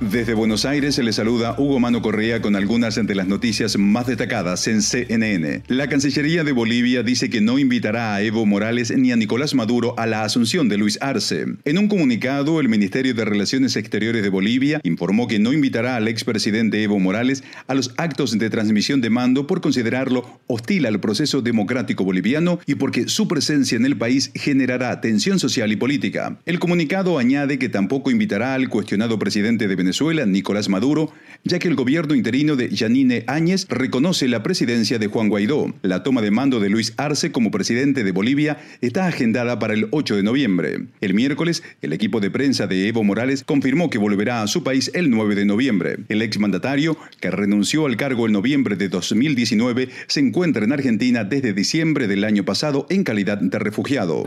Desde Buenos Aires se le saluda Hugo Mano Correa con algunas de las noticias más destacadas en CNN. La Cancillería de Bolivia dice que no invitará a Evo Morales ni a Nicolás Maduro a la asunción de Luis Arce. En un comunicado, el Ministerio de Relaciones Exteriores de Bolivia informó que no invitará al expresidente Evo Morales a los actos de transmisión de mando por considerarlo hostil al proceso democrático boliviano y porque su presencia en el país generará tensión social y política. El comunicado añade que tampoco invitará al cuestionado presidente de Venezuela Venezuela, Nicolás Maduro, ya que el gobierno interino de Yanine Áñez reconoce la presidencia de Juan Guaidó. La toma de mando de Luis Arce como presidente de Bolivia está agendada para el 8 de noviembre. El miércoles, el equipo de prensa de Evo Morales confirmó que volverá a su país el 9 de noviembre. El exmandatario, que renunció al cargo en noviembre de 2019, se encuentra en Argentina desde diciembre del año pasado en calidad de refugiado.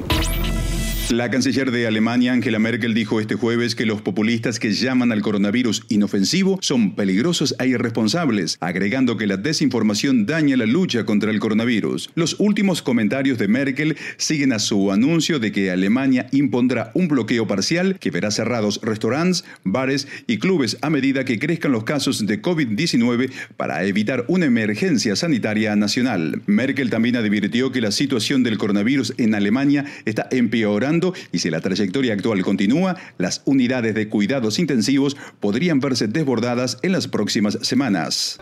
La canciller de Alemania, Angela Merkel, dijo este jueves que los populistas que llaman al coronavirus inofensivo son peligrosos e irresponsables, agregando que la desinformación daña la lucha contra el coronavirus. Los últimos comentarios de Merkel siguen a su anuncio de que Alemania impondrá un bloqueo parcial que verá cerrados restaurantes, bares y clubes a medida que crezcan los casos de COVID-19 para evitar una emergencia sanitaria nacional. Merkel también advirtió que la situación del coronavirus en Alemania está empeorando y si la trayectoria actual continúa, las unidades de cuidados intensivos podrían verse desbordadas en las próximas semanas.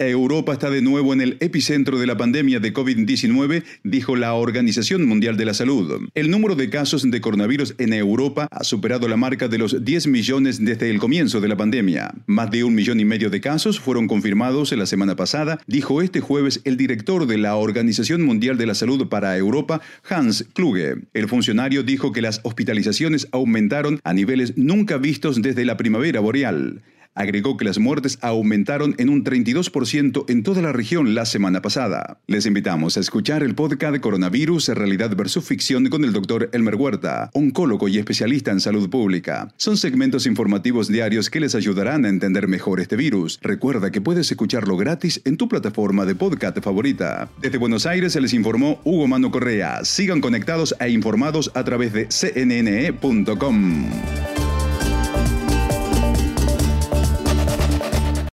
Europa está de nuevo en el epicentro de la pandemia de COVID-19, dijo la Organización Mundial de la Salud. El número de casos de coronavirus en Europa ha superado la marca de los 10 millones desde el comienzo de la pandemia. Más de un millón y medio de casos fueron confirmados la semana pasada, dijo este jueves el director de la Organización Mundial de la Salud para Europa, Hans Kluge. El funcionario dijo que las hospitalizaciones aumentaron a niveles nunca vistos desde la primavera boreal. Agregó que las muertes aumentaron en un 32% en toda la región la semana pasada. Les invitamos a escuchar el podcast Coronavirus, Realidad versus Ficción con el doctor Elmer Huerta, oncólogo y especialista en salud pública. Son segmentos informativos diarios que les ayudarán a entender mejor este virus. Recuerda que puedes escucharlo gratis en tu plataforma de podcast favorita. Desde Buenos Aires se les informó Hugo Mano Correa. Sigan conectados e informados a través de cnne.com.